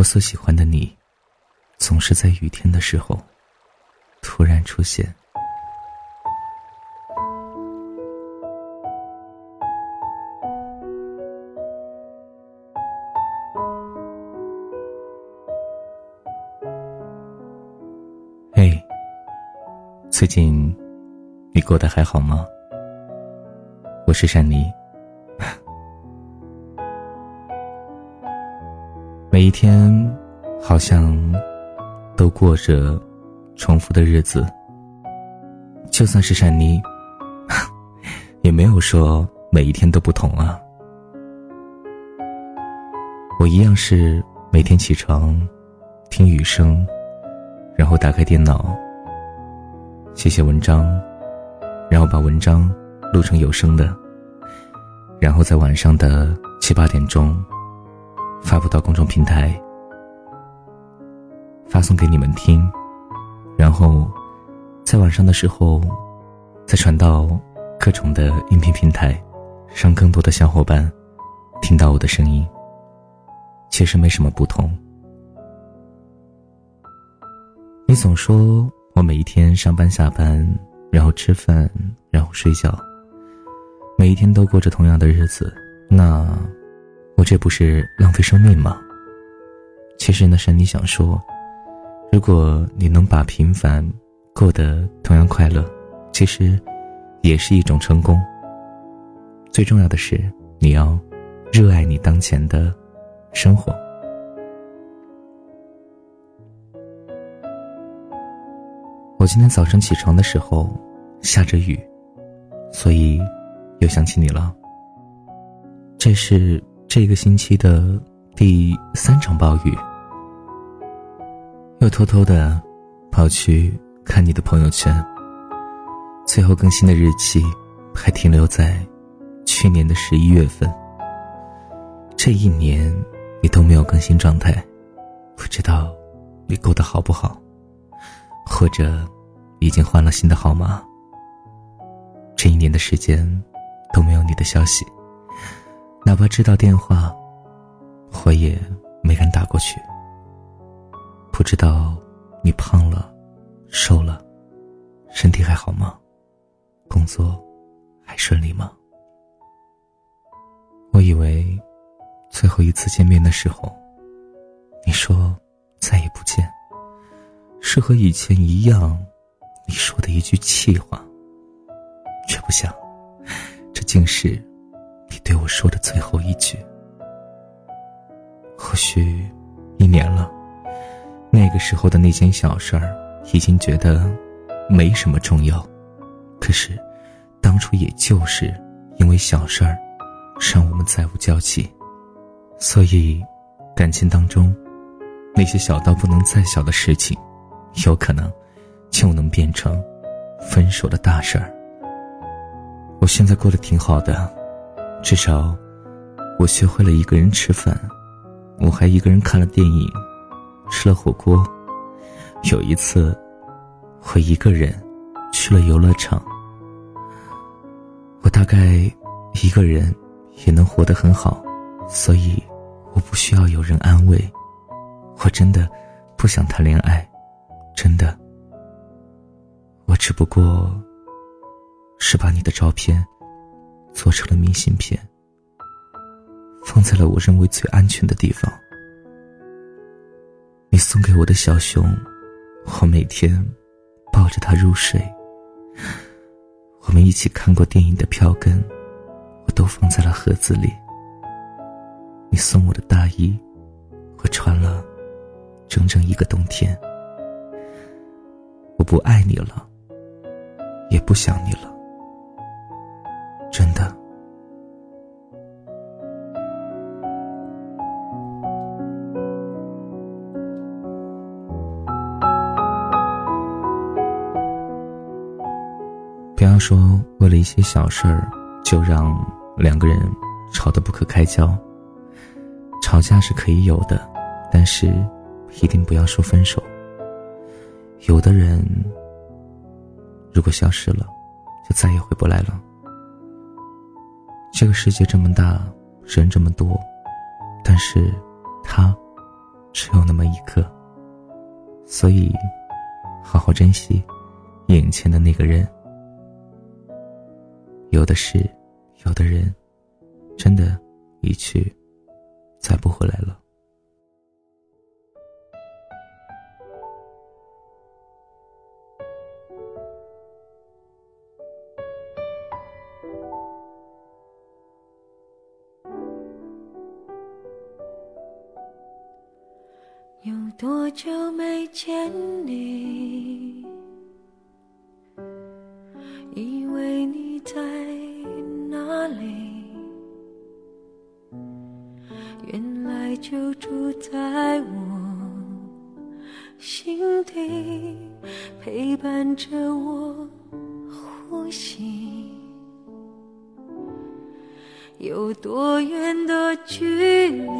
我所喜欢的你，总是在雨天的时候突然出现。嘿，最近你过得还好吗？我是珊妮。每一天，好像都过着重复的日子。就算是珊妮，也没有说每一天都不同啊。我一样是每天起床，听雨声，然后打开电脑，写写文章，然后把文章录成有声的，然后在晚上的七八点钟。发布到公众平台，发送给你们听，然后在晚上的时候再传到各种的音频平台，让更多的小伙伴听到我的声音。其实没什么不同。你总说我每一天上班下班，然后吃饭，然后睡觉，每一天都过着同样的日子，那。我这不是浪费生命吗？其实呢，是你想说，如果你能把平凡过得同样快乐，其实也是一种成功。最重要的是，你要热爱你当前的生活。我今天早晨起床的时候下着雨，所以又想起你了。这是。这个星期的第三场暴雨，又偷偷的跑去看你的朋友圈。最后更新的日期还停留在去年的十一月份。这一年你都没有更新状态，不知道你过得好不好，或者已经换了新的号码。这一年的时间都没有你的消息。哪怕知道电话，我也没敢打过去。不知道你胖了、瘦了，身体还好吗？工作还顺利吗？我以为最后一次见面的时候，你说再也不见，是和以前一样你说的一句气话，却不想这竟是。对我说的最后一句，或许一年了，那个时候的那件小事儿，已经觉得没什么重要。可是，当初也就是因为小事儿，让我们再无交集。所以，感情当中那些小到不能再小的事情，有可能就能变成分手的大事儿。我现在过得挺好的。至少，我学会了一个人吃饭，我还一个人看了电影，吃了火锅。有一次，我一个人去了游乐场。我大概一个人也能活得很好，所以我不需要有人安慰。我真的不想谈恋爱，真的。我只不过是把你的照片。做成了明信片，放在了我认为最安全的地方。你送给我的小熊，我每天抱着它入睡。我们一起看过电影的票根，我都放在了盒子里。你送我的大衣，我穿了整整一个冬天。我不爱你了，也不想你了。不要说为了一些小事儿就让两个人吵得不可开交。吵架是可以有的，但是一定不要说分手。有的人如果消失了，就再也回不来了。这个世界这么大，人这么多，但是，他只有那么一个，所以好好珍惜眼前的那个人。有的事，有的人，真的，一去再不回来了。有多久没见你？原来就住在我心底，陪伴着我呼吸。有多远的距离？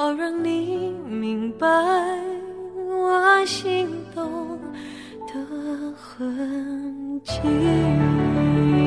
好让你明白我心动的痕迹。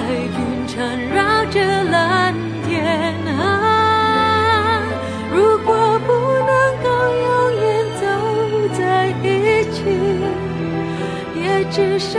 白云缠绕着蓝天啊。如果不能够永远走在一起，也至少。